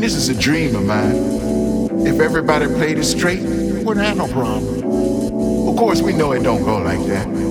and this is a dream of mine, if everybody played it straight, we wouldn't have no problem. Of course, we know it don't go like that.